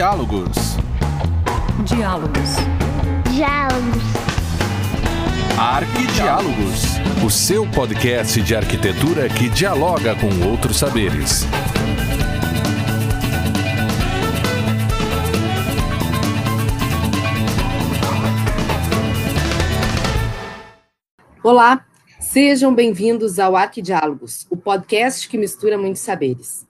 Diálogos. Diálogos. Diálogos. Arquidiálogos. O seu podcast de arquitetura que dialoga com outros saberes. Olá, sejam bem-vindos ao Arquidiálogos, o podcast que mistura muitos saberes.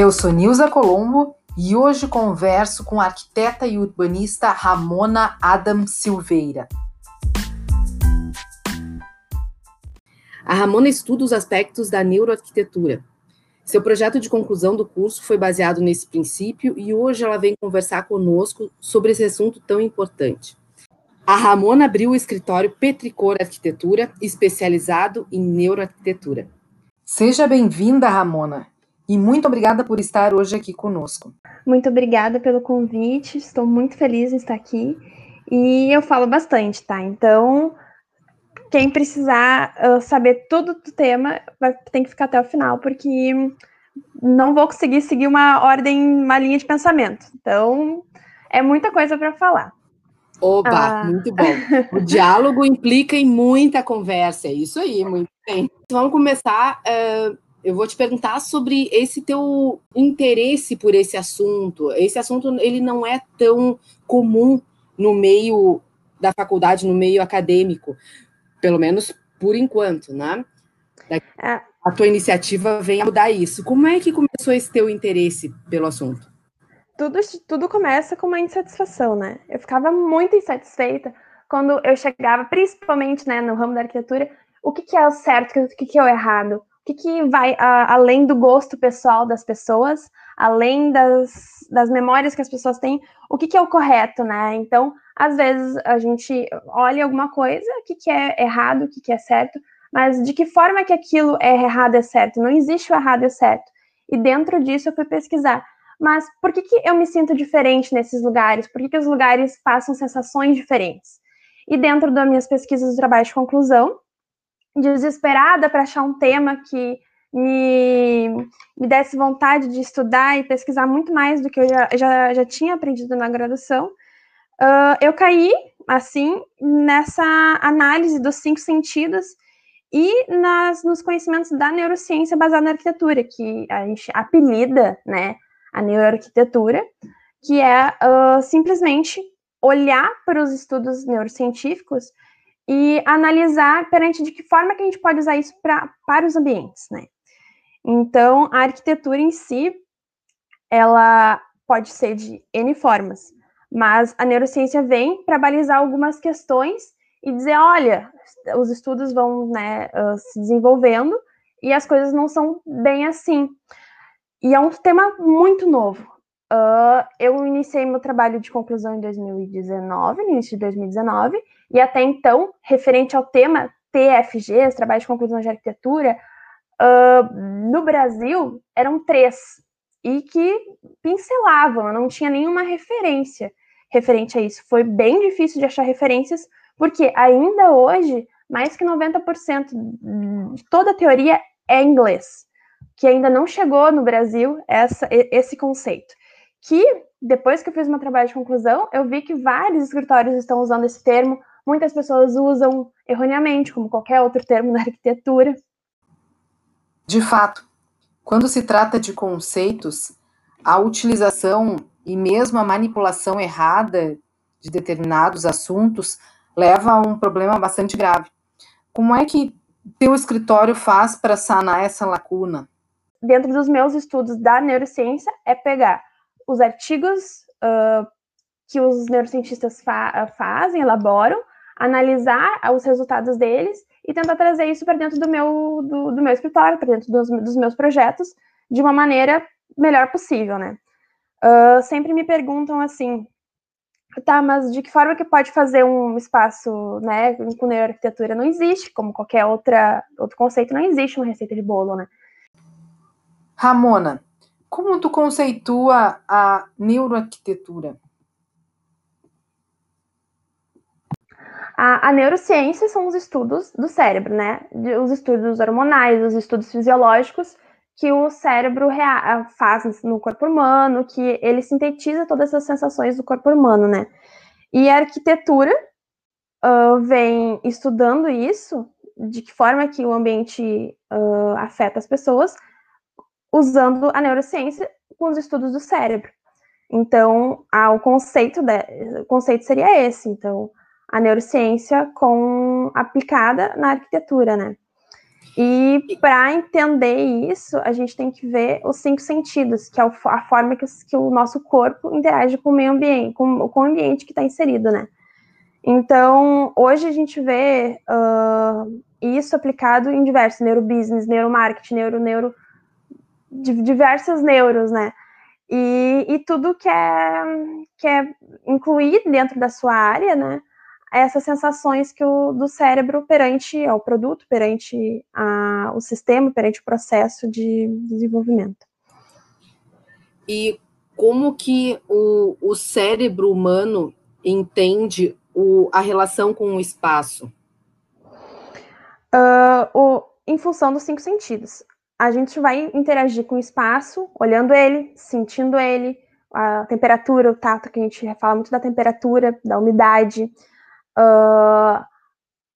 Eu sou Nilza Colombo e hoje converso com a arquiteta e urbanista Ramona Adam Silveira. A Ramona estuda os aspectos da neuroarquitetura. Seu projeto de conclusão do curso foi baseado nesse princípio e hoje ela vem conversar conosco sobre esse assunto tão importante. A Ramona abriu o escritório Petricor Arquitetura, especializado em neuroarquitetura. Seja bem-vinda, Ramona, e muito obrigada por estar hoje aqui conosco. Muito obrigada pelo convite, estou muito feliz em estar aqui e eu falo bastante, tá? Então, quem precisar uh, saber tudo do tema vai, tem que ficar até o final, porque não vou conseguir seguir uma ordem, uma linha de pensamento. Então, é muita coisa para falar. Oba, ah. muito bom. O diálogo implica em muita conversa, é isso aí, muito bem. Então, vamos começar. Uh, eu vou te perguntar sobre esse teu interesse por esse assunto. Esse assunto ele não é tão comum no meio da faculdade, no meio acadêmico, pelo menos por enquanto, né? É. A tua iniciativa vem a mudar isso. Como é que começou esse teu interesse pelo assunto? Tudo, tudo começa com uma insatisfação, né? Eu ficava muito insatisfeita quando eu chegava, principalmente né, no ramo da arquitetura, o que, que é o certo, o que, que é o errado, que, que vai a, além do gosto pessoal das pessoas, além das, das memórias que as pessoas têm, o que, que é o correto, né? Então, às vezes a gente olha alguma coisa, o que, que é errado, o que, que é certo, mas de que forma que aquilo é errado é certo? Não existe o errado o certo. E dentro disso eu fui pesquisar mas por que, que eu me sinto diferente nesses lugares? Por que, que os lugares passam sensações diferentes? E dentro das minhas pesquisas do trabalho de conclusão, desesperada para achar um tema que me, me desse vontade de estudar e pesquisar muito mais do que eu já, já, já tinha aprendido na graduação, uh, eu caí, assim, nessa análise dos cinco sentidos e nas, nos conhecimentos da neurociência baseada na arquitetura, que a gente apelida, né, a neuroarquitetura, que é uh, simplesmente olhar para os estudos neurocientíficos e analisar perante de que forma que a gente pode usar isso pra, para os ambientes, né? Então, a arquitetura em si, ela pode ser de N formas, mas a neurociência vem para balizar algumas questões e dizer, olha, os estudos vão né, se desenvolvendo e as coisas não são bem assim. E é um tema muito novo. Uh, eu iniciei meu trabalho de conclusão em 2019, no início de 2019, e até então, referente ao tema TFG, trabalho de conclusão de arquitetura, uh, no Brasil eram três, e que pincelavam, eu não tinha nenhuma referência referente a isso. Foi bem difícil de achar referências, porque ainda hoje, mais que 90% de toda a teoria é inglês que ainda não chegou no Brasil essa, esse conceito. Que, depois que eu fiz meu trabalho de conclusão, eu vi que vários escritórios estão usando esse termo, muitas pessoas usam erroneamente, como qualquer outro termo na arquitetura. De fato, quando se trata de conceitos, a utilização e mesmo a manipulação errada de determinados assuntos leva a um problema bastante grave. Como é que teu escritório faz para sanar essa lacuna? dentro dos meus estudos da neurociência, é pegar os artigos uh, que os neurocientistas fa fazem, elaboram, analisar os resultados deles e tentar trazer isso para dentro do meu, do, do meu escritório, para dentro dos, dos, meus projetos, de uma maneira melhor possível, né? Uh, sempre me perguntam assim, tá, mas de que forma que pode fazer um espaço, né, com neuroarquitetura? Não existe, como qualquer outra, outro conceito, não existe uma receita de bolo, né? Ramona, como tu conceitua a neuroarquitetura? A, a, neurociência são os estudos do cérebro, né? Os estudos hormonais, os estudos fisiológicos que o cérebro faz no corpo humano, que ele sintetiza todas as sensações do corpo humano, né? E a arquitetura uh, vem estudando isso, de que forma que o ambiente uh, afeta as pessoas, usando a neurociência com os estudos do cérebro. Então, ah, o conceito de, o conceito seria esse. Então, a neurociência com aplicada na arquitetura, né? E para entender isso, a gente tem que ver os cinco sentidos, que é a forma que, que o nosso corpo interage com o meio ambiente, com, com o ambiente que está inserido, né? Então, hoje a gente vê uh, isso aplicado em diversos neurobusiness, neuromarketing, neuro, neuro, diversas neuros, né? E, e tudo que é, que é incluir dentro da sua área, né? Essas sensações que o, do cérebro perante ao produto, perante a, o sistema, perante o processo de desenvolvimento. E como que o, o cérebro humano entende o, a relação com o espaço? Uh, o, em função dos cinco sentidos. A gente vai interagir com o espaço, olhando ele, sentindo ele, a temperatura, o tato, que a gente fala muito da temperatura, da umidade, uh,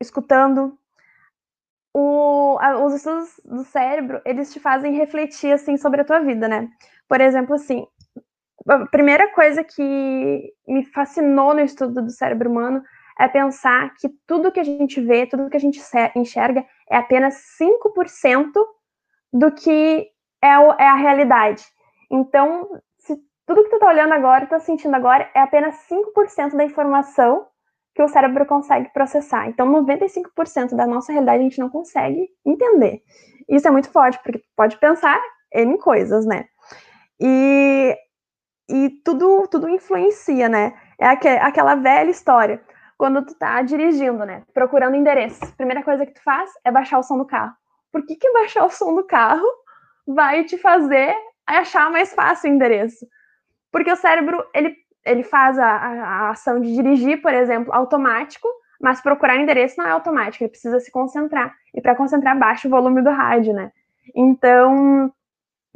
escutando. O, a, os estudos do cérebro, eles te fazem refletir, assim, sobre a tua vida, né? Por exemplo, assim, a primeira coisa que me fascinou no estudo do cérebro humano é pensar que tudo que a gente vê, tudo que a gente enxerga é apenas 5% do que é, o, é, a realidade. Então, se tudo que tu tá olhando agora, tá sentindo agora, é apenas 5% da informação que o cérebro consegue processar. Então, 95% da nossa realidade a gente não consegue entender. Isso é muito forte, porque pode pensar em coisas, né? E e tudo, tudo influencia, né? É aquela velha história. Quando tu tá dirigindo, né? Procurando endereço. Primeira coisa que tu faz é baixar o som do carro. Por que, que baixar o som do carro vai te fazer achar mais fácil o endereço? Porque o cérebro, ele, ele faz a, a ação de dirigir, por exemplo, automático, mas procurar endereço não é automático, ele precisa se concentrar. E para concentrar, baixa o volume do rádio, né? Então,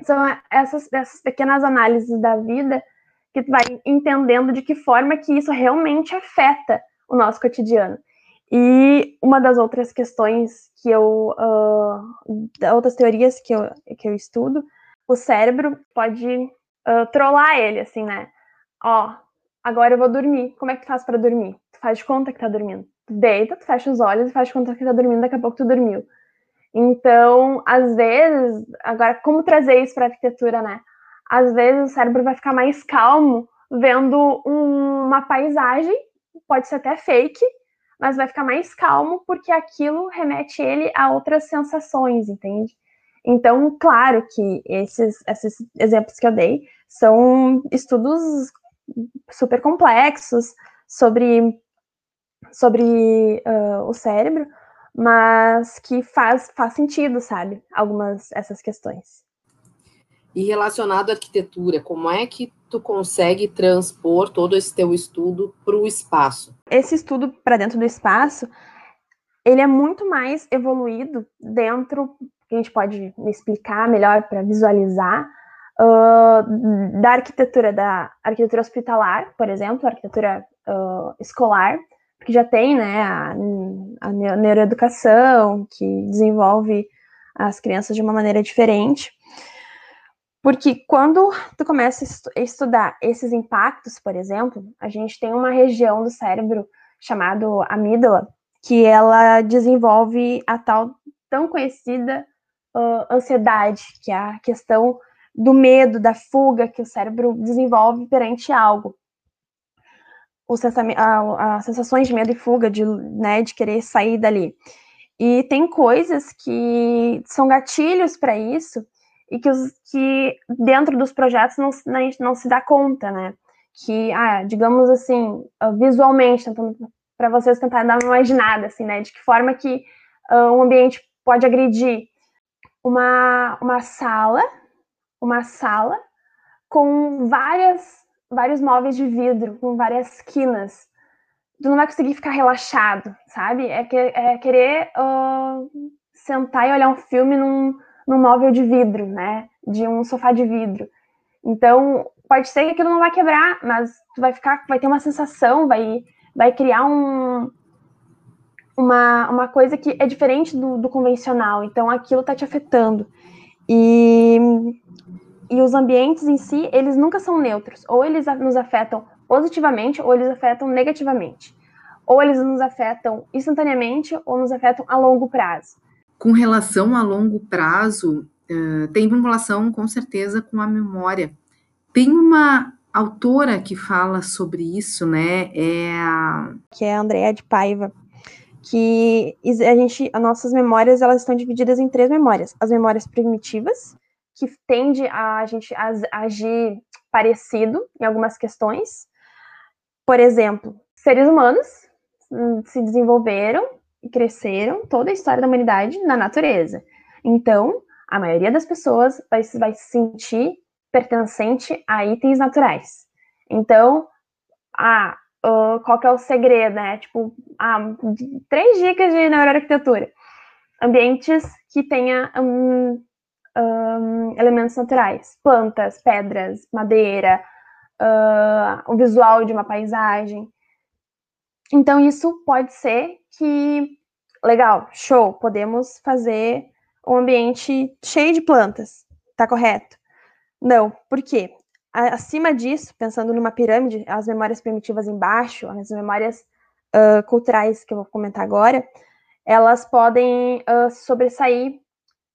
são essas, essas pequenas análises da vida que tu vai entendendo de que forma que isso realmente afeta o nosso cotidiano. E uma das outras questões que eu, uh, outras teorias que eu, que eu estudo, o cérebro pode uh, trollar ele, assim, né? Ó, agora eu vou dormir. Como é que tu faz para dormir? Tu faz de conta que tá dormindo. Tu deita, tu fecha os olhos e faz de conta que tá dormindo, daqui a pouco tu dormiu. Então, às vezes, agora como trazer isso para arquitetura, né? Às vezes o cérebro vai ficar mais calmo vendo um, uma paisagem, pode ser até fake, mas vai ficar mais calmo porque aquilo remete ele a outras sensações, entende? Então, claro que esses, esses exemplos que eu dei são estudos super complexos sobre, sobre uh, o cérebro, mas que faz, faz sentido, sabe? Algumas essas questões. E relacionado à arquitetura, como é que tu consegue transpor todo esse teu estudo para o espaço? Esse estudo para dentro do espaço, ele é muito mais evoluído dentro, que a gente pode explicar melhor para visualizar, uh, da arquitetura, da arquitetura hospitalar, por exemplo, arquitetura uh, escolar, que já tem né, a, a neuroeducação, que desenvolve as crianças de uma maneira diferente. Porque quando tu começa a estudar esses impactos, por exemplo, a gente tem uma região do cérebro chamada amígdala, que ela desenvolve a tal tão conhecida uh, ansiedade, que é a questão do medo, da fuga que o cérebro desenvolve perante algo as sensações de medo e fuga, de, né, de querer sair dali. E tem coisas que são gatilhos para isso e que, os, que dentro dos projetos não, a gente não se dá conta, né? Que, ah, digamos assim, visualmente, tentando para vocês tentar dar uma imaginada, assim, né? De que forma que uh, um ambiente pode agredir uma, uma sala, uma sala com várias vários móveis de vidro com várias quinas. tu não vai conseguir ficar relaxado, sabe? É, que, é querer uh, sentar e olhar um filme num, num móvel de vidro, né? De um sofá de vidro. Então, pode ser que aquilo não vai quebrar, mas tu vai ficar, vai ter uma sensação, vai, vai criar um, uma, uma coisa que é diferente do, do convencional. Então, aquilo tá te afetando. E, e os ambientes em si, eles nunca são neutros. Ou eles nos afetam positivamente ou eles afetam negativamente. Ou eles nos afetam instantaneamente ou nos afetam a longo prazo. Com relação a longo prazo, uh, tem vinculação com certeza com a memória. Tem uma autora que fala sobre isso, né? É a... Que é a Andrea de Paiva. Que a gente, as nossas memórias, elas estão divididas em três memórias. As memórias primitivas, que tende a, a gente a agir parecido em algumas questões. Por exemplo, seres humanos hum, se desenvolveram cresceram toda a história da humanidade na natureza. Então, a maioria das pessoas vai, vai se sentir pertencente a itens naturais. Então, ah, uh, qual que é o segredo, né? Tipo, ah, três dicas de neuroarquitetura. Ambientes que tenha um, um, elementos naturais, plantas, pedras, madeira, uh, o visual de uma paisagem. Então, isso pode ser que, legal, show, podemos fazer um ambiente cheio de plantas, tá correto? Não, por quê? Acima disso, pensando numa pirâmide, as memórias primitivas embaixo, as memórias uh, culturais que eu vou comentar agora, elas podem uh, sobressair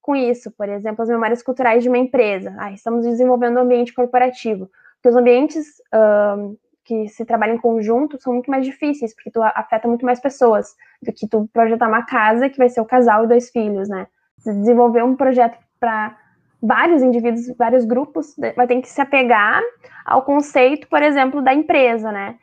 com isso. Por exemplo, as memórias culturais de uma empresa. Ah, estamos desenvolvendo um ambiente corporativo. Porque os ambientes uh, que se trabalham em conjunto são muito mais difíceis, porque tu afeta muito mais pessoas do que tu projetar uma casa que vai ser o casal e dois filhos, né? Desenvolver um projeto para vários indivíduos, vários grupos, né, vai ter que se apegar ao conceito, por exemplo, da empresa, né?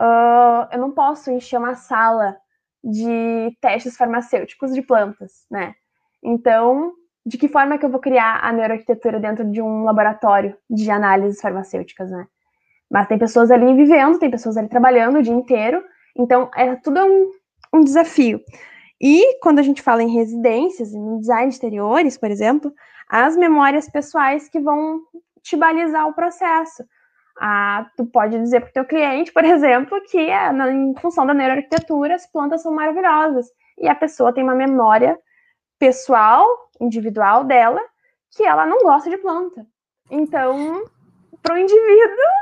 Uh, eu não posso encher uma sala de testes farmacêuticos de plantas, né? Então, de que forma que eu vou criar a neuroarquitetura dentro de um laboratório de análises farmacêuticas, né? Mas tem pessoas ali vivendo, tem pessoas ali trabalhando o dia inteiro, então é tudo um, um desafio. E quando a gente fala em residências, em design de exteriores, por exemplo, as memórias pessoais que vão te balizar o processo. Ah, tu pode dizer para o teu cliente, por exemplo, que é, em função da neuroarquitetura as plantas são maravilhosas. E a pessoa tem uma memória pessoal, individual dela, que ela não gosta de planta. Então, para o indivíduo, não,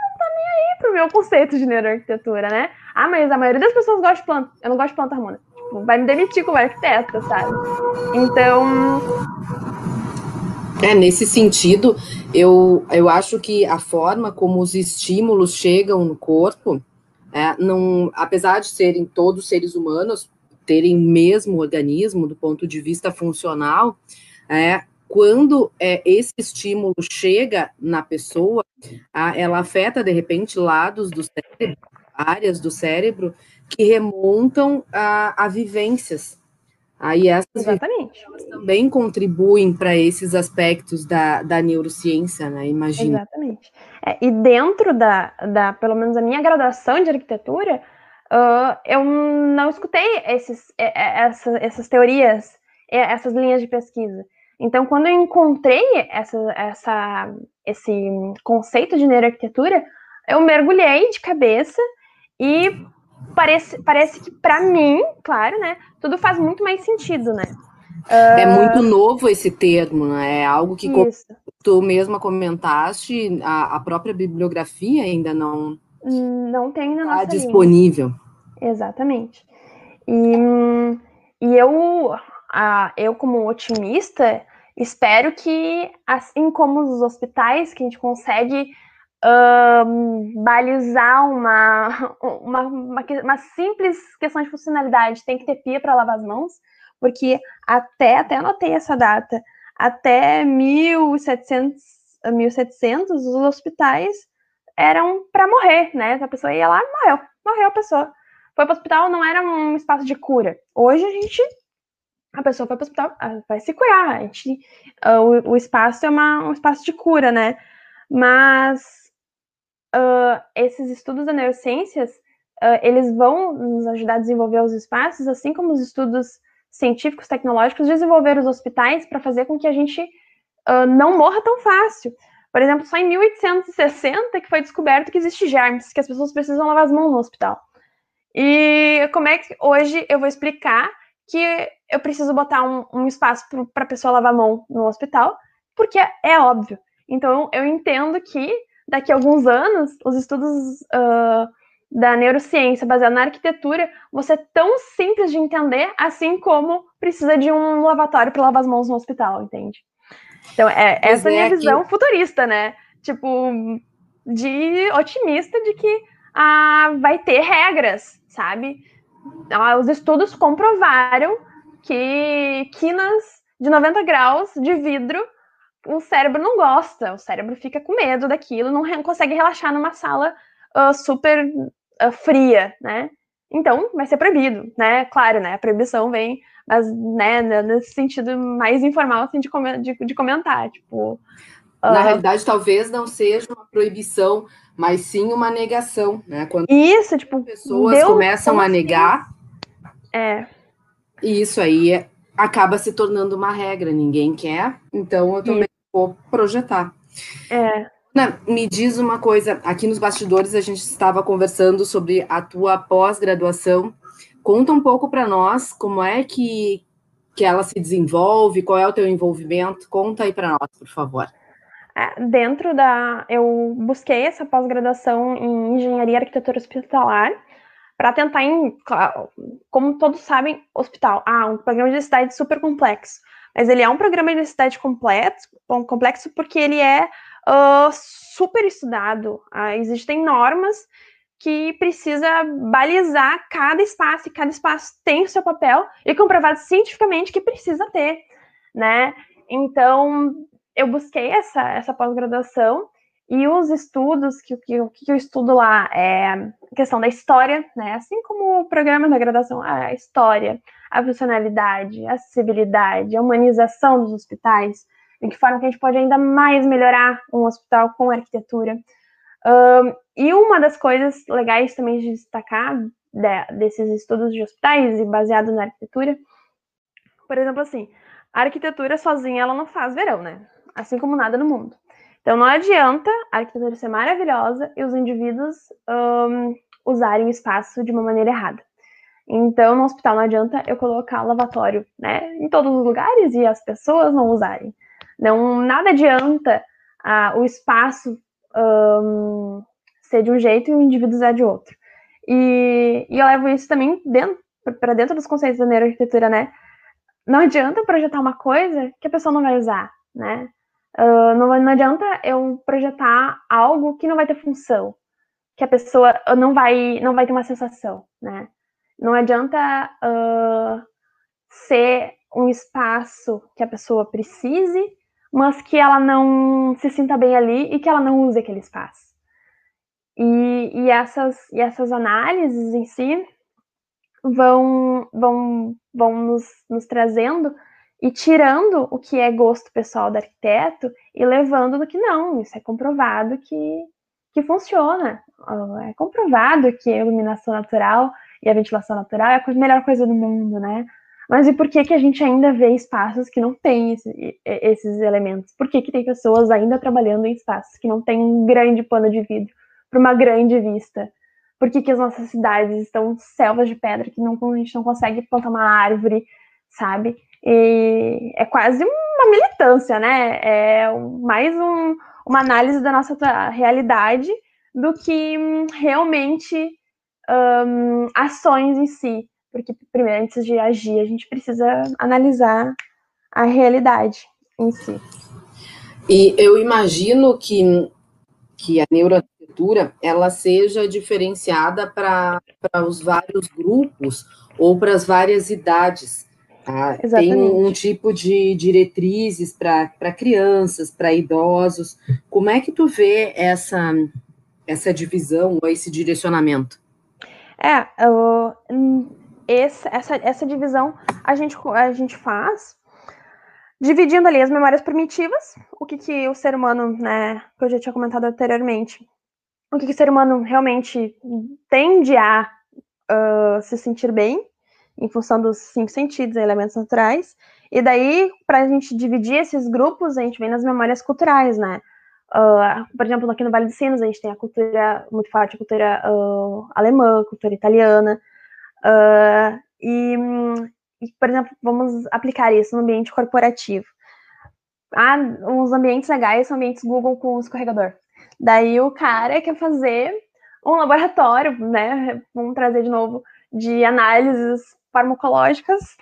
não tá nem aí pro meu conceito de neuroarquitetura, né? Ah, mas a maioria das pessoas gosta de planta. Eu não gosto de planta, Ramona. Vai me demitir como arquiteta, sabe? Então. É, nesse sentido, eu, eu acho que a forma como os estímulos chegam no corpo, é, não, apesar de serem todos seres humanos, terem mesmo organismo do ponto de vista funcional, é, quando é, esse estímulo chega na pessoa, a, ela afeta, de repente, lados do cérebro, áreas do cérebro que remontam a, a vivências. Aí essas Exatamente. também contribuem para esses aspectos da, da neurociência, né? Imagina. Exatamente. É, e dentro da, da, pelo menos a minha graduação de arquitetura, uh, eu não escutei esses, essa, essas teorias, essas linhas de pesquisa. Então, quando eu encontrei essa, essa, esse conceito de neuroarquitetura, eu mergulhei de cabeça e parece, parece que, para mim, claro, né, tudo faz muito mais sentido, né? É muito novo esse termo, né? É algo que tu mesma comentaste, a, a própria bibliografia ainda não não tem na nossa disponível. Linha. Exatamente. E, e eu, a, eu como otimista, espero que, assim como os hospitais, que a gente consegue um, balizar uma, uma, uma, uma, simples questão de funcionalidade, tem que ter pia para lavar as mãos, porque até, até anotei essa data, até 1700, 1700 os hospitais eram para morrer, né? A pessoa ia lá morreu, morreu a pessoa. Foi para o hospital, não era um espaço de cura. Hoje a gente a pessoa foi para o hospital, ah, vai se curar. A gente, uh, o, o, espaço é uma, um espaço de cura, né? Mas uh, esses estudos da neurociências uh, eles vão nos ajudar a desenvolver os espaços, assim como os estudos científicos, tecnológicos, desenvolver os hospitais para fazer com que a gente não morra tão fácil. Por exemplo, só em 1860 que foi descoberto que existe germes, que as pessoas precisam lavar as mãos no hospital. E como é que hoje eu vou explicar que eu preciso botar um, um espaço para a pessoa lavar a mão no hospital? Porque é, é óbvio. Então, eu entendo que daqui a alguns anos, os estudos uh, da neurociência baseados na arquitetura vão ser tão simples de entender, assim como precisa de um lavatório para lavar as mãos no hospital, entende? Então, é, essa é a minha é visão que... futurista, né? Tipo, de otimista de que ah, vai ter regras, sabe? Ah, os estudos comprovaram que quinas de 90 graus de vidro o cérebro não gosta, o cérebro fica com medo daquilo, não consegue relaxar numa sala uh, super uh, fria, né? Então, vai ser proibido, né? Claro, né? A proibição vem mas, né, nesse sentido mais informal, assim, de, de, de comentar, tipo... Na uh... realidade, talvez não seja uma proibição, mas sim uma negação, né? Quando isso, tipo, pessoas começam a negar, é. e isso aí acaba se tornando uma regra, ninguém quer, então eu também isso. vou projetar. É. me diz uma coisa, aqui nos bastidores a gente estava conversando sobre a tua pós-graduação Conta um pouco para nós como é que, que ela se desenvolve, qual é o teu envolvimento. Conta aí para nós, por favor. É, dentro da. Eu busquei essa pós-graduação em engenharia e arquitetura hospitalar para tentar, em, como todos sabem, hospital. Ah, um programa de necessidade super complexo. Mas ele é um programa de necessidade complexo, complexo porque ele é uh, super estudado. Uh, existem normas que precisa balizar cada espaço, e cada espaço tem o seu papel, e comprovado cientificamente que precisa ter, né? Então, eu busquei essa, essa pós-graduação, e os estudos, que, que, que eu estudo lá é questão da história, né? Assim como o programa da graduação, a história, a funcionalidade, a acessibilidade, a humanização dos hospitais, de que forma que a gente pode ainda mais melhorar um hospital com arquitetura. Um, e uma das coisas legais também de destacar de, desses estudos de hospitais e baseado na arquitetura, por exemplo, assim, a arquitetura sozinha ela não faz verão, né? Assim como nada no mundo. Então não adianta a arquitetura ser maravilhosa e os indivíduos um, usarem o espaço de uma maneira errada. Então, no hospital não adianta eu colocar lavatório, né, em todos os lugares e as pessoas não usarem. Não, nada adianta ah, o espaço um, ser de um jeito e o indivíduo usar de outro. E, e eu levo isso também dentro para dentro dos conceitos da neuroarquitetura, né? Não adianta projetar uma coisa que a pessoa não vai usar, né? Uh, não, não adianta eu projetar algo que não vai ter função, que a pessoa não vai não vai ter uma sensação, né? Não adianta uh, ser um espaço que a pessoa precise, mas que ela não se sinta bem ali e que ela não use aquele espaço. E, e, essas, e essas análises em si vão, vão, vão nos, nos trazendo e tirando o que é gosto pessoal do arquiteto e levando do que não. Isso é comprovado que, que funciona. É comprovado que a iluminação natural e a ventilação natural é a melhor coisa do mundo, né? Mas e por que, que a gente ainda vê espaços que não têm esse, esses elementos? Por que, que tem pessoas ainda trabalhando em espaços que não têm um grande pano de vidro para uma grande vista? Por que, que as nossas cidades estão selvas de pedra que não, a gente não consegue plantar uma árvore, sabe? E é quase uma militância, né? É mais um, uma análise da nossa realidade do que hum, realmente um, ações em si. Porque, primeiro, antes de agir, a gente precisa analisar a realidade em si. E eu imagino que, que a neuroarquitetura ela seja diferenciada para os vários grupos ou para as várias idades. Tá? Tem um tipo de diretrizes para crianças, para idosos. Como é que tu vê essa, essa divisão ou esse direcionamento? É, eu, esse, essa, essa divisão a gente, a gente faz dividindo ali as memórias primitivas, o que, que o ser humano, né, que eu já tinha comentado anteriormente, o que, que o ser humano realmente tende a uh, se sentir bem, em função dos cinco sentidos, elementos naturais. E daí, para a gente dividir esses grupos, a gente vem nas memórias culturais, né? Uh, por exemplo, aqui no Vale dos Sinos, a gente tem a cultura muito forte, a cultura uh, alemã, a cultura italiana. Uh, e, e, por exemplo, vamos aplicar isso no ambiente corporativo. Ah, os ambientes legais são ambientes Google com escorregador. Daí o cara quer fazer um laboratório, né? Vamos trazer de novo de análises farmacológicas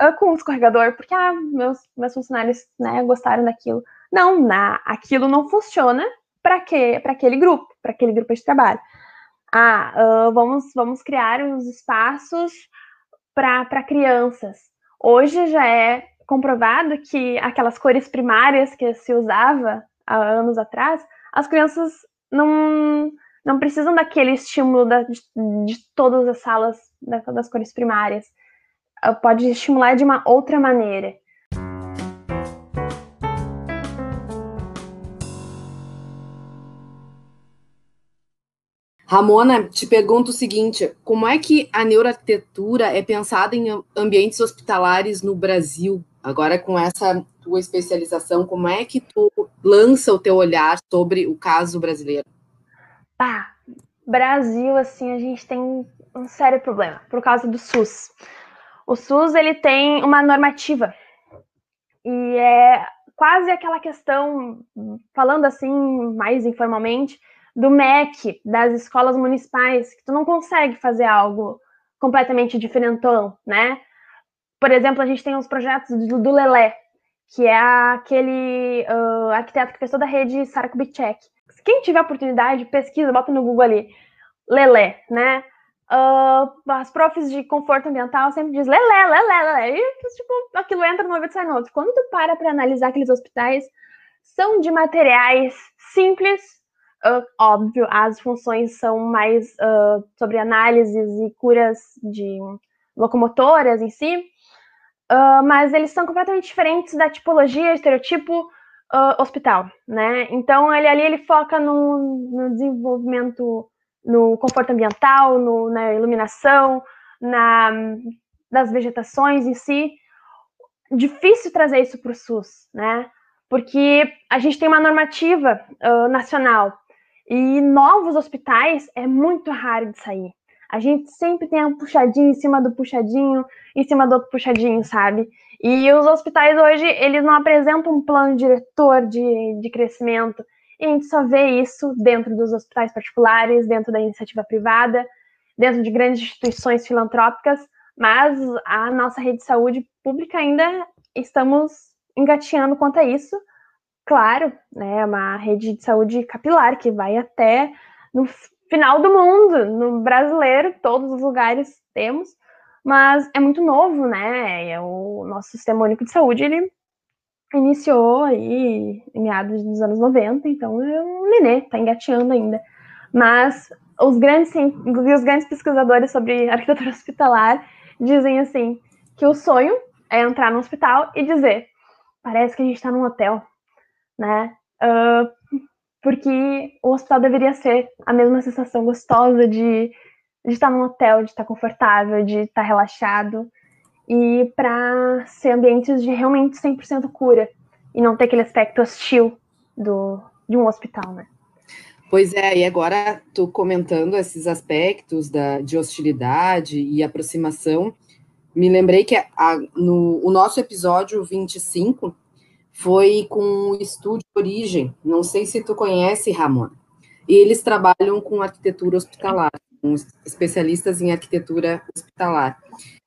uh, com escorregador, porque ah, meus, meus funcionários né, gostaram daquilo. Não, na, aquilo não funciona para aquele grupo, para aquele grupo de trabalho. Ah, uh, vamos, vamos criar uns espaços para crianças. Hoje já é comprovado que aquelas cores primárias que se usava há anos atrás, as crianças não, não precisam daquele estímulo da, de, de, todas as salas da, das cores primárias. Ah, pode estimular de uma outra maneira. Ramona, te pergunto o seguinte: como é que a neuroarquitetura é pensada em ambientes hospitalares no Brasil? Agora, com essa tua especialização, como é que tu lança o teu olhar sobre o caso brasileiro? Tá, Brasil, assim, a gente tem um sério problema por causa do SUS. O SUS ele tem uma normativa e é quase aquela questão, falando assim mais informalmente, do MEC, das escolas municipais, que tu não consegue fazer algo completamente diferentão, né? Por exemplo, a gente tem os projetos do, do Lelé, que é aquele uh, arquiteto que fez toda a rede Kubitschek. Quem tiver oportunidade, pesquisa, bota no Google ali, Lelé, né? Uh, as profs de conforto ambiental sempre dizem lelé, lelé, lelé, e tipo, aquilo entra no ouvido e sai no outro. Quando tu para para analisar aqueles hospitais, são de materiais simples, Uh, óbvio, as funções são mais uh, sobre análises e curas de locomotoras em si, mas eles são completamente diferentes da tipologia, estereotipo hospital, né? Então, ele ali ele foca no, no desenvolvimento, no conforto ambiental, no, na iluminação, na, das vegetações em si. Difícil trazer isso para o SUS, né? Porque a gente tem uma normativa nacional e novos hospitais é muito raro de sair. A gente sempre tem um puxadinho em cima do puxadinho, em cima do outro puxadinho, sabe? E os hospitais hoje, eles não apresentam um plano diretor de, de crescimento. E a gente só vê isso dentro dos hospitais particulares, dentro da iniciativa privada, dentro de grandes instituições filantrópicas, mas a nossa rede de saúde pública ainda estamos engateando quanto a isso, claro, né, uma rede de saúde capilar que vai até no final do mundo, no brasileiro, todos os lugares temos, mas é muito novo, né? É o nosso sistema único de saúde, ele iniciou aí em meados dos anos 90, então é um nenê, tá engateando ainda. Mas os grandes, os grandes pesquisadores sobre arquitetura hospitalar dizem assim que o sonho é entrar no hospital e dizer parece que a gente está num hotel, né? Uh, porque o hospital deveria ser a mesma sensação gostosa de, de estar num hotel, de estar confortável, de estar relaxado, e para ser ambientes de realmente 100% cura, e não ter aquele aspecto hostil do, de um hospital, né? Pois é, e agora tu comentando esses aspectos da, de hostilidade e aproximação, me lembrei que a, no o nosso episódio 25, foi com o estúdio Origem. Não sei se tu conhece, Ramon. E eles trabalham com arquitetura hospitalar, especialistas em arquitetura hospitalar.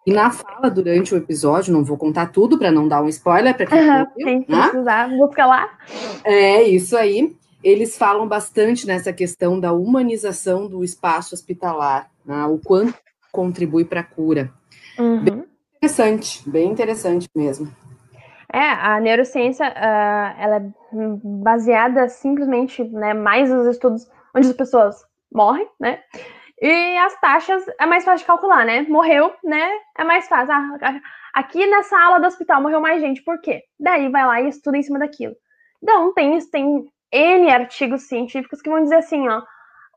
E na fala durante o episódio, não vou contar tudo para não dar um spoiler para quem uhum, viu, Tem que né? precisar, busca lá. É, isso aí. Eles falam bastante nessa questão da humanização do espaço hospitalar, né? o quanto contribui para a cura. Uhum. Bem interessante, bem interessante mesmo. É, a neurociência, uh, ela é baseada simplesmente, né, mais nos estudos onde as pessoas morrem, né, e as taxas é mais fácil de calcular, né, morreu, né, é mais fácil. Ah, aqui nessa aula do hospital morreu mais gente, por quê? Daí vai lá e estuda em cima daquilo. Então, tem, tem N artigos científicos que vão dizer assim, ó,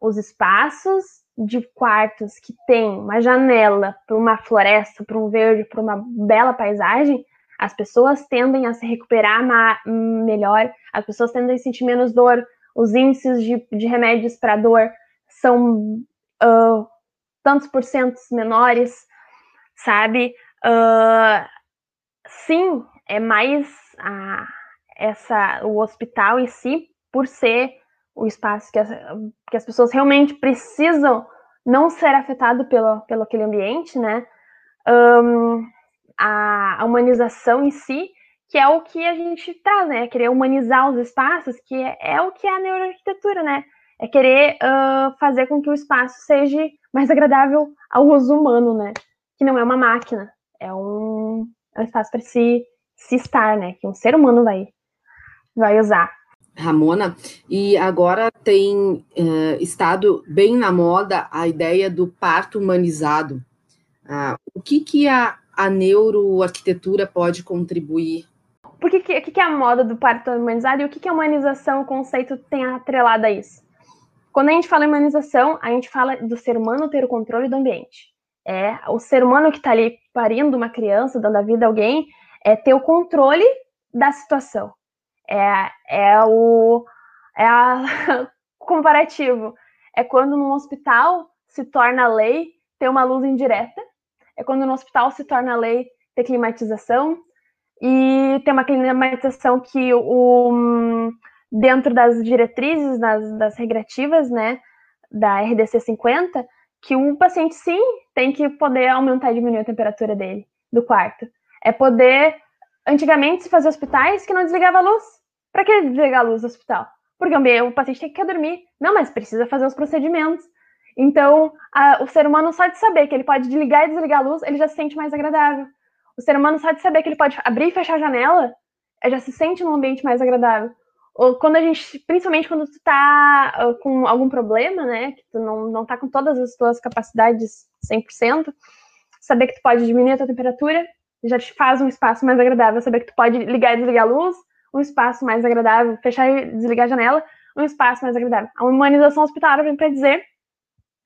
os espaços de quartos que tem uma janela para uma floresta, para um verde, para uma bela paisagem, as pessoas tendem a se recuperar melhor, as pessoas tendem a sentir menos dor, os índices de, de remédios para dor são uh, tantos porcentos menores, sabe? Uh, sim, é mais a, essa, o hospital em si, por ser o espaço que as, que as pessoas realmente precisam não ser afetado pelo, pelo aquele ambiente, né? Um, a, a, humanização em si, que é o que a gente traz, né? Querer humanizar os espaços, que é, é o que é a neuroarquitetura, né? É querer uh, fazer com que o espaço seja mais agradável ao uso humano, né? Que não é uma máquina, é um, é um espaço para se, se estar, né? Que um ser humano vai, vai usar. Ramona, e agora tem estado bem na moda a ideia do parto humanizado. Uh, o que, que a, a neuroarquitetura pode contribuir? Por que, que, que é a moda do parto humanizado e o que, que a humanização, o conceito, tem atrelado a isso? Quando a gente fala em humanização, a gente fala do ser humano ter o controle do ambiente. É o ser humano que está ali parindo uma criança, dando a vida a alguém, é ter o controle da situação é, é o é a, comparativo. É quando num hospital se torna lei ter uma luz indireta. É quando no hospital se torna lei ter climatização. E tem uma climatização que o, dentro das diretrizes, das, das regrativas, né, da RDC 50, que o paciente sim tem que poder aumentar e diminuir a temperatura dele, do quarto. É poder antigamente se fazia hospitais que não desligava a luz. Para que desligar a luz do hospital? Porque o paciente tem que dormir. Não, mas precisa fazer os procedimentos. Então, a, o ser humano só de saber que ele pode ligar e desligar a luz, ele já se sente mais agradável. O ser humano só de saber que ele pode abrir e fechar a janela, já se sente num ambiente mais agradável. Quando a gente, principalmente quando tu tá uh, com algum problema, né, que tu não, não tá com todas as tuas capacidades 100%, saber que tu pode diminuir a tua temperatura, já te faz um espaço mais agradável, saber que tu pode ligar e desligar a luz, um espaço mais agradável, fechar e desligar a janela, um espaço mais agradável. A humanização hospitalar vem para dizer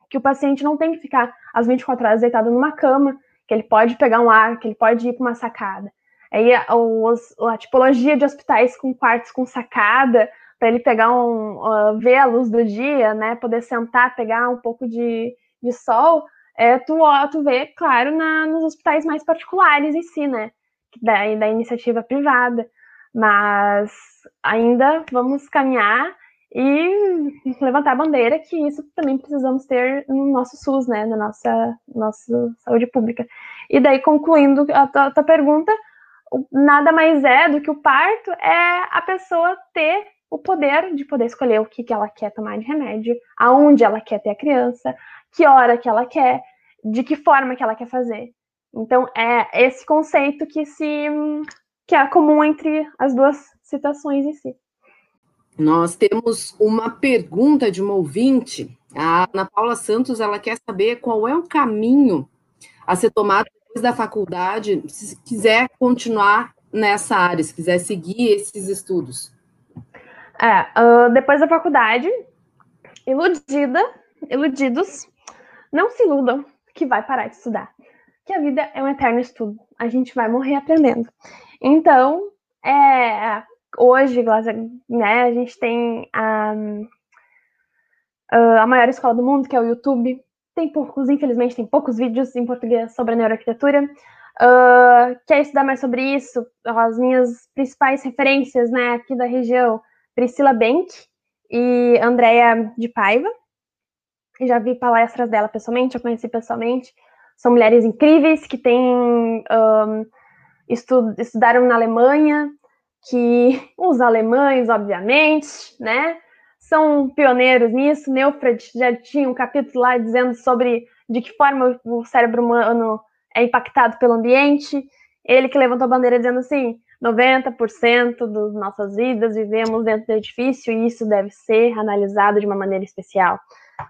que o paciente não tem que ficar as 24 horas deitado numa cama, que ele pode pegar um ar, que ele pode ir para uma sacada. Aí os, a tipologia de hospitais com quartos com sacada, para ele pegar um, uh, ver a luz do dia, né, poder sentar, pegar um pouco de, de sol, é, tu, tu vê, claro, na, nos hospitais mais particulares em si, né, da, da iniciativa privada, mas ainda vamos caminhar e levantar a bandeira que isso também precisamos ter no nosso SUS, né, na nossa, nossa saúde pública. E daí, concluindo a tua, a tua pergunta, nada mais é do que o parto é a pessoa ter o poder de poder escolher o que, que ela quer tomar de remédio, aonde ela quer ter a criança, que hora que ela quer, de que forma que ela quer fazer. Então é esse conceito que se que é comum entre as duas citações em si. Nós temos uma pergunta de uma ouvinte. A Ana Paula Santos, ela quer saber qual é o caminho a ser tomado da faculdade, se quiser continuar nessa área, se quiser seguir esses estudos. É, uh, depois da faculdade, iludida, iludidos, não se iludam que vai parar de estudar. Que a vida é um eterno estudo. A gente vai morrer aprendendo. Então, é, hoje, né, a gente tem a, a maior escola do mundo, que é o YouTube. Tem poucos, infelizmente, tem poucos vídeos em português sobre a neuroarquitetura. Uh, quer estudar mais sobre isso? As minhas principais referências, né, aqui da região, Priscila Bank e Andrea de Paiva. Já vi palestras dela pessoalmente, eu conheci pessoalmente. São mulheres incríveis que têm um, estu estudaram na Alemanha, que os alemães, obviamente, né, são pioneiros nisso. Neufred já tinha um capítulo lá dizendo sobre de que forma o cérebro humano é impactado pelo ambiente. Ele que levantou a bandeira dizendo assim: 90% das nossas vidas vivemos dentro do edifício e isso deve ser analisado de uma maneira especial,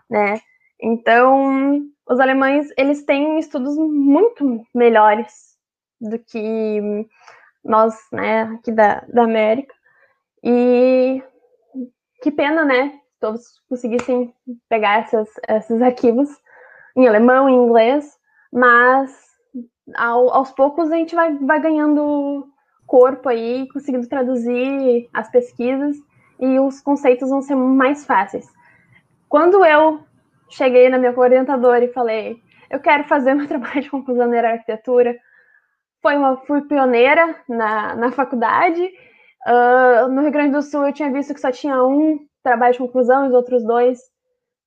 né? Então, os alemães, eles têm estudos muito melhores do que nós, né, aqui da, da América. E que pena, né, todos conseguissem pegar essas, esses arquivos em alemão, em inglês, mas ao, aos poucos a gente vai, vai ganhando corpo aí, conseguindo traduzir as pesquisas e os conceitos vão ser mais fáceis. Quando eu cheguei na minha orientadora e falei, eu quero fazer meu trabalho de conclusão na arquitetura, foi uma, fui pioneira na, na faculdade. Uh, no Rio Grande do Sul eu tinha visto que só tinha um trabalho de conclusão, os outros dois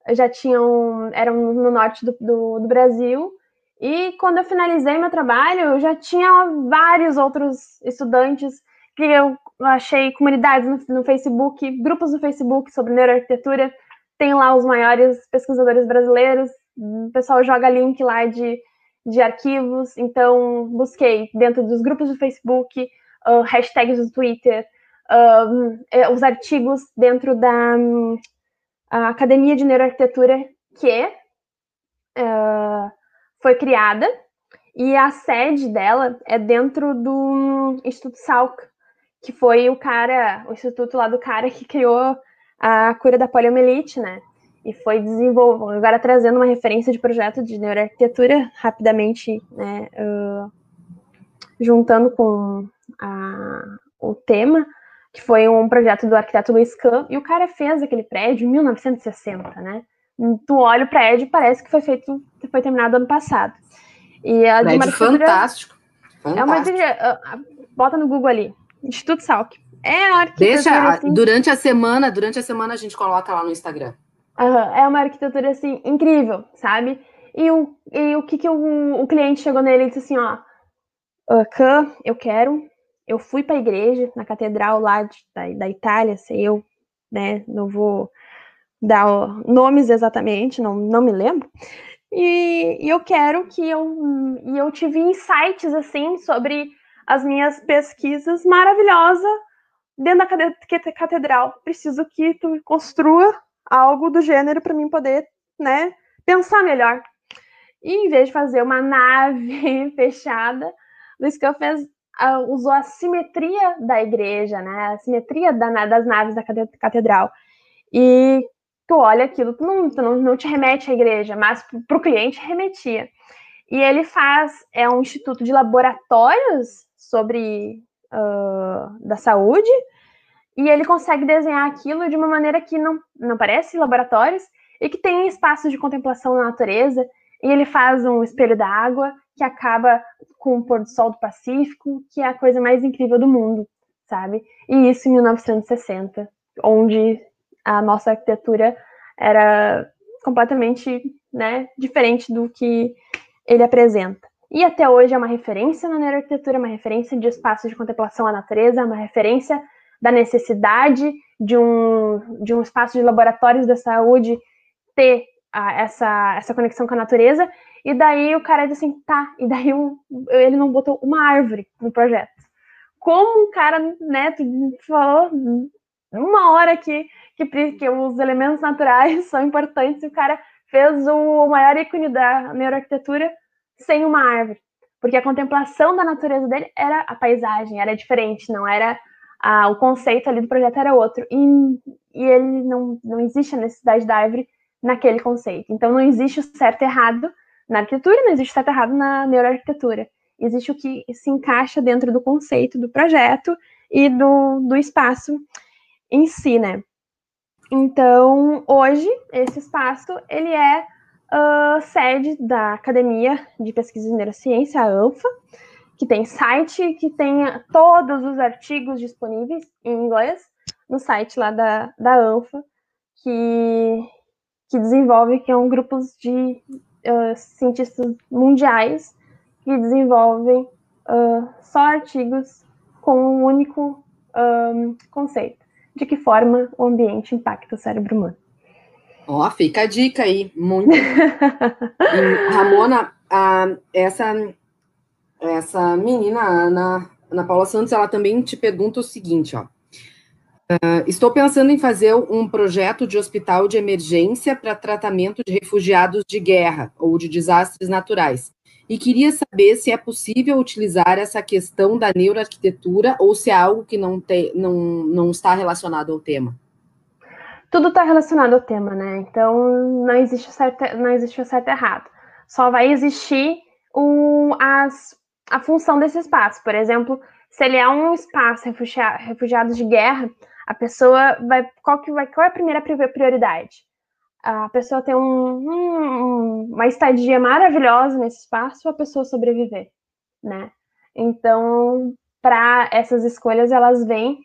já tinham eram no norte do, do, do Brasil. E quando eu finalizei meu trabalho, eu já tinha vários outros estudantes que eu achei comunidades no, no Facebook, grupos no Facebook sobre neuroarquitetura. Tem lá os maiores pesquisadores brasileiros. O pessoal joga link lá de, de arquivos. Então, busquei dentro dos grupos do Facebook, uh, hashtags do Twitter, uh, os artigos dentro da um, Academia de Neuroarquitetura, que uh, foi criada e a sede dela é dentro do Instituto Salk, que foi o cara, o instituto lá do cara que criou a cura da poliomielite, né? E foi desenvolvido, agora trazendo uma referência de projeto de neuroarquitetura, rapidamente, né, uh, juntando com a, o tema, que foi um projeto do arquiteto Luiz Kahn, e o cara fez aquele prédio em 1960, né? tu olha o prédio parece que foi feito, foi terminado ano passado. E a prédio fantástico. É uma bota no Google ali, Instituto Salk. É a Deixa assim, durante a semana, durante a semana a gente coloca lá no Instagram. Uhum, é uma arquitetura assim incrível, sabe? E o, e o que, que o, o cliente chegou nele e disse assim, ó, Khan, eu quero, eu fui para a igreja, na catedral lá de, da, da Itália, sei eu, né, não vou dar nomes exatamente, não, não me lembro. E, e, eu quero que eu. E eu tive insights, assim, sobre as minhas pesquisas maravilhosas dentro da catedral. Preciso que tu construa algo do gênero para mim poder, né, pensar melhor. E em vez de fazer uma nave fechada, Luiz Kahn fez, usou a simetria da igreja, né, a simetria da, das naves da catedral. E tu olha aquilo, tu não, tu não, não te remete à igreja, mas para o cliente remetia. E ele faz, é um instituto de laboratórios sobre uh, da saúde, e ele consegue desenhar aquilo de uma maneira que não, não parece laboratórios, e que tem espaços de contemplação na natureza, e ele faz um espelho da água que acaba com o pôr do sol do Pacífico, que é a coisa mais incrível do mundo, sabe? E isso em 1960, onde a nossa arquitetura era completamente né, diferente do que ele apresenta. E até hoje é uma referência na neuroarquitetura, uma referência de espaços de contemplação à natureza, uma referência da necessidade de um, de um espaço de laboratórios da saúde ter a, essa, essa conexão com a natureza. E daí o cara diz assim, tá, e daí o, ele não botou uma árvore no projeto. Como um cara, né, falou uma hora que que, que os elementos naturais são importantes e o cara fez o maior ícone da neuroarquitetura sem uma árvore. Porque a contemplação da natureza dele era a paisagem, era diferente, não era a, o conceito ali do projeto era outro. E, e ele não, não existe a necessidade da árvore naquele conceito. Então não existe o certo e errado na arquitetura, não existe certo errado na neuroarquitetura. Existe o que se encaixa dentro do conceito do projeto e do, do espaço em si, né? Então, hoje, esse espaço, ele é uh, sede da Academia de Pesquisa de Neurociência, a ANFA, que tem site, que tem todos os artigos disponíveis em inglês no site lá da, da ANFA, que, que desenvolve, que é um grupo de uh, cientistas mundiais que desenvolvem uh, só artigos com um único um, conceito de que forma o ambiente impacta o cérebro humano. Ó, oh, fica a dica aí, muito. Ramona, a, essa, essa menina, Ana, Ana Paula Santos, ela também te pergunta o seguinte, ó. Uh, estou pensando em fazer um projeto de hospital de emergência para tratamento de refugiados de guerra ou de desastres naturais e queria saber se é possível utilizar essa questão da neuroarquitetura ou se é algo que não, te, não, não está relacionado ao tema. tudo está relacionado ao tema, né? Então não existe certo, não existe o certo e errado. Só vai existir o, as, a função desse espaço. Por exemplo, se ele é um espaço refugiado, refugiado de guerra, a pessoa vai qual que vai qual é a primeira prioridade? A pessoa ter um, um, uma estadia maravilhosa nesse espaço, a pessoa sobreviver, né? Então, para essas escolhas, elas vêm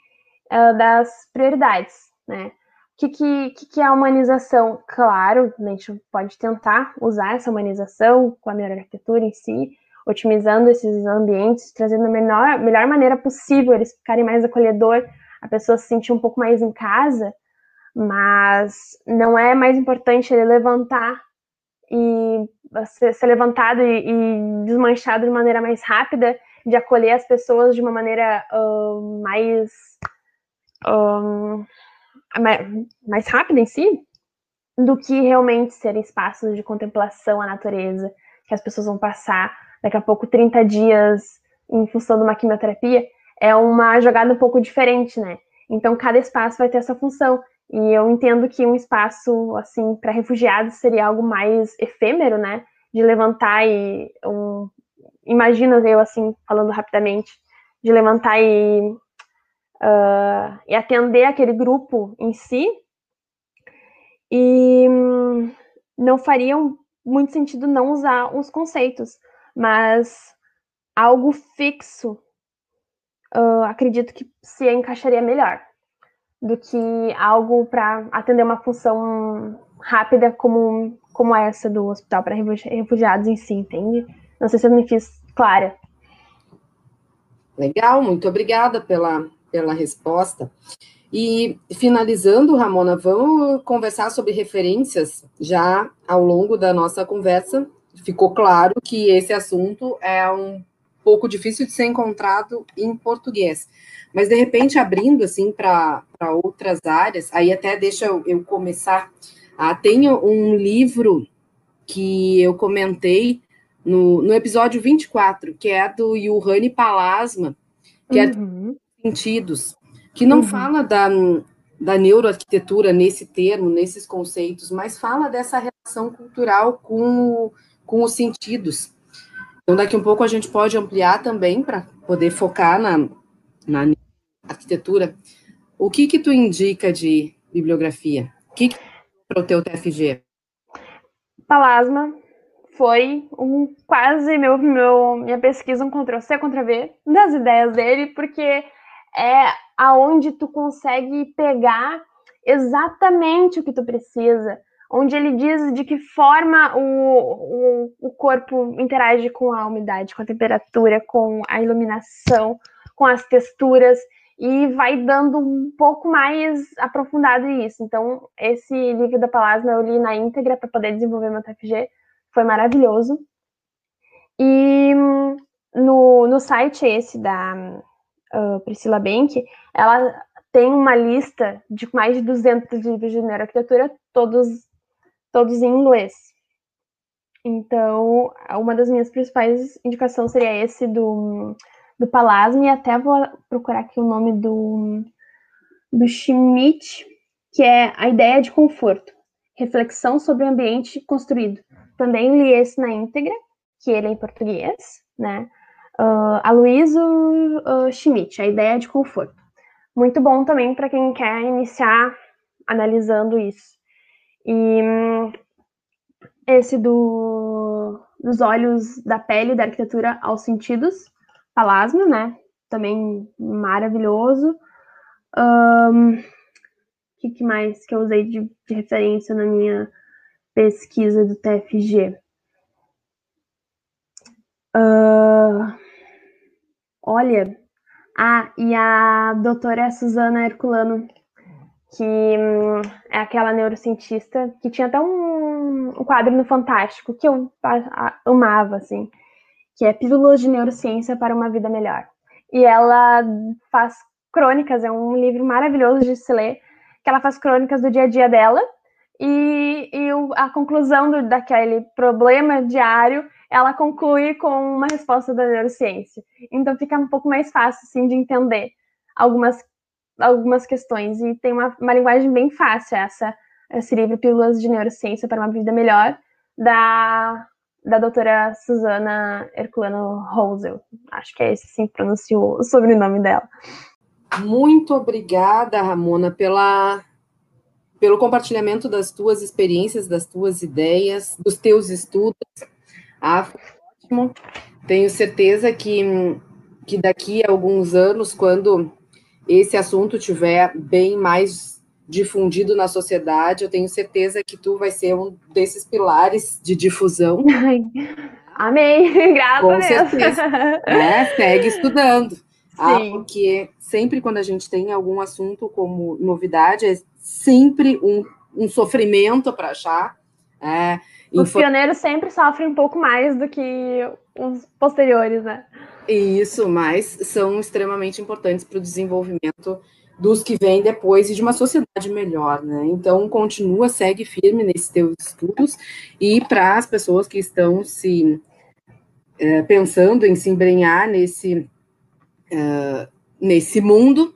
uh, das prioridades, né? O que, que, que é a humanização? Claro, a gente pode tentar usar essa humanização com a neuroarquitetura em si, otimizando esses ambientes, trazendo a melhor maneira possível eles ficarem mais acolhedor, a pessoa se sentir um pouco mais em casa, mas não é mais importante ele levantar e ser, ser levantado e, e, desmanchado de maneira mais rápida, de acolher as pessoas de uma maneira uh, mais, um, mais rápida em si, do que realmente serem espaços de contemplação à natureza, que as pessoas vão passar daqui a pouco 30 dias em função de uma quimioterapia, é uma jogada um pouco diferente, né? Então cada espaço vai ter essa função. E eu entendo que um espaço assim para refugiados seria algo mais efêmero, né? De levantar e um, imagina eu assim falando rapidamente, de levantar e uh, e atender aquele grupo em si. E hum, não faria muito sentido não usar os conceitos, mas algo fixo, uh, acredito que se encaixaria melhor do que algo para atender uma função rápida como, como essa do hospital para refugiados em si, entende? Não sei se eu me fiz clara. Legal, muito obrigada pela, pela resposta. E finalizando, Ramona, vamos conversar sobre referências já ao longo da nossa conversa ficou claro que esse assunto é um pouco difícil de ser encontrado em português. Mas, de repente, abrindo assim para outras áreas, aí até deixa eu, eu começar. Ah, tenho um livro que eu comentei no, no episódio 24, que é do Yuhani Palasma, que é uhum. é sentidos, que não uhum. fala da, da neuroarquitetura nesse termo, nesses conceitos, mas fala dessa relação cultural com com os sentidos. Então, daqui um pouco a gente pode ampliar também para poder focar na, na arquitetura. O que que tu indica de bibliografia? O que, que para o teu TFG? Palasma foi um quase meu, meu minha pesquisa um Ctrl C Ctrl V das ideias dele, porque é aonde tu consegue pegar exatamente o que tu precisa onde ele diz de que forma o, o, o corpo interage com a umidade, com a temperatura, com a iluminação, com as texturas, e vai dando um pouco mais aprofundado isso. Então, esse livro da Palasma eu li na íntegra para poder desenvolver meu TFG, foi maravilhoso. E no, no site esse da uh, Priscila Bank, ela tem uma lista de mais de 200 livros de neuroarquitetura, todos todos em inglês. Então, uma das minhas principais indicações seria esse do, do e até vou procurar aqui o nome do, do Schmidt, que é A Ideia de Conforto, Reflexão sobre o Ambiente Construído. Também li esse na íntegra, que ele é em português, né? Uh, Aloysio uh, Schmidt, A Ideia de Conforto. Muito bom também para quem quer iniciar analisando isso. E esse do, dos olhos da pele, da arquitetura aos sentidos, Palasma, né? Também maravilhoso. O um, que, que, mais que eu usei de, de, referência na minha pesquisa do TFG? Uh, olha, ah, e a doutora Suzana Herculano que hum, é aquela neurocientista que tinha até um, um quadro no Fantástico que eu a, a, amava, assim, que é Pílulas de Neurociência para uma Vida Melhor. E ela faz crônicas, é um livro maravilhoso de se ler, que ela faz crônicas do dia a dia dela, e, e a conclusão do, daquele problema diário, ela conclui com uma resposta da neurociência. Então fica um pouco mais fácil, assim, de entender algumas algumas questões e tem uma, uma linguagem bem fácil essa esse livro Pílulas de Neurociência para uma Vida Melhor da da doutora Susana Herculano Rosel. Acho que é esse sim pronunciou o sobrenome dela. Muito obrigada, Ramona, pela pelo compartilhamento das tuas experiências, das tuas ideias, dos teus estudos. Ah, ótimo. Tenho certeza que, que daqui a alguns anos, quando esse assunto tiver bem mais difundido na sociedade, eu tenho certeza que tu vai ser um desses pilares de difusão. Ai, amei, graças Com a Deus. certeza. É, segue estudando. Ah, porque sempre quando a gente tem algum assunto como novidade, é sempre um, um sofrimento para achar. É, os pioneiros sempre sofrem um pouco mais do que os posteriores, né? Isso, mas são extremamente importantes para o desenvolvimento dos que vêm depois e de uma sociedade melhor, né? Então, continua, segue firme nesses teus estudos e para as pessoas que estão se é, pensando em se embrenhar nesse, uh, nesse mundo,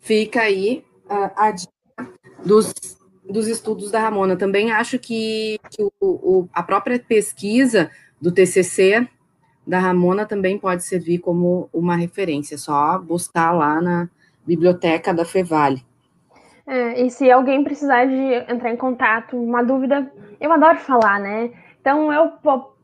fica aí uh, a dica dos, dos estudos da Ramona. Também acho que, que o, o, a própria pesquisa do TCC da Ramona também pode servir como uma referência, só buscar lá na biblioteca da Fevale. É, e se alguém precisar de entrar em contato, uma dúvida, eu adoro falar, né? Então eu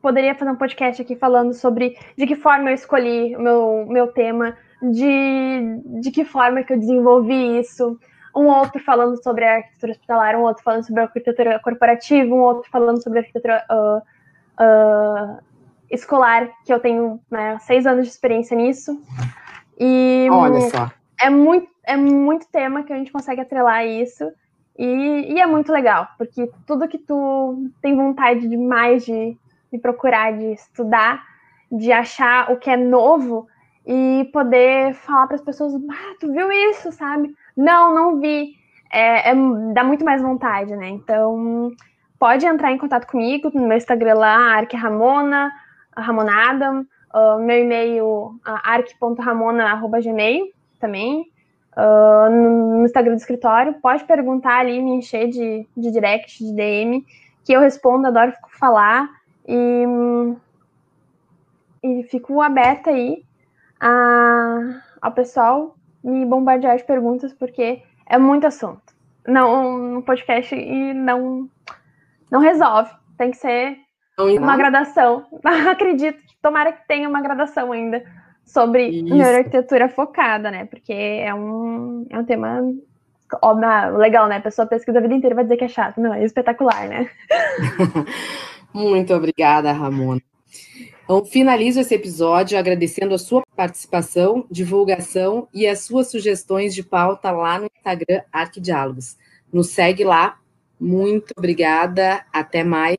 poderia fazer um podcast aqui falando sobre de que forma eu escolhi o meu, meu tema, de, de que forma que eu desenvolvi isso, um outro falando sobre a arquitetura hospitalar, um outro falando sobre a arquitetura corporativa, um outro falando sobre a arquitetura uh, uh, escolar, que eu tenho né, seis anos de experiência nisso. E Olha só. É muito, é muito tema que a gente consegue atrelar isso. E, e é muito legal, porque tudo que tu tem vontade demais de, de procurar, de estudar, de achar o que é novo e poder falar para as pessoas, ah, tu viu isso, sabe? Não, não vi. É, é, dá muito mais vontade, né? Então, pode entrar em contato comigo no meu Instagram lá, Ramona, Ramonada, uh, meu e-mail uh, arc.ramona.gmail também, uh, no, no, Instagram do escritório. Pode perguntar ali, me encher de, de direct, de DM, que eu respondo, adoro falar e, e fico aberta aí a, ao pessoal me bombardear de perguntas, porque é muito assunto. Não, um podcast e não, não resolve. Tem que ser uma gradação. Acredito que tomara que tenha uma gradação ainda sobre Isso. neuroarquitetura focada, né? Porque é um, é um tema óbvio, legal, né? A pessoa pesquisa a vida inteira vai dizer que é chato. Não, é espetacular, né? Muito obrigada, Ramona. Então, finalizo esse episódio agradecendo a sua participação, divulgação e as suas sugestões de pauta lá no Instagram Arquidiálogos. Nos segue lá. Muito obrigada. Até mais.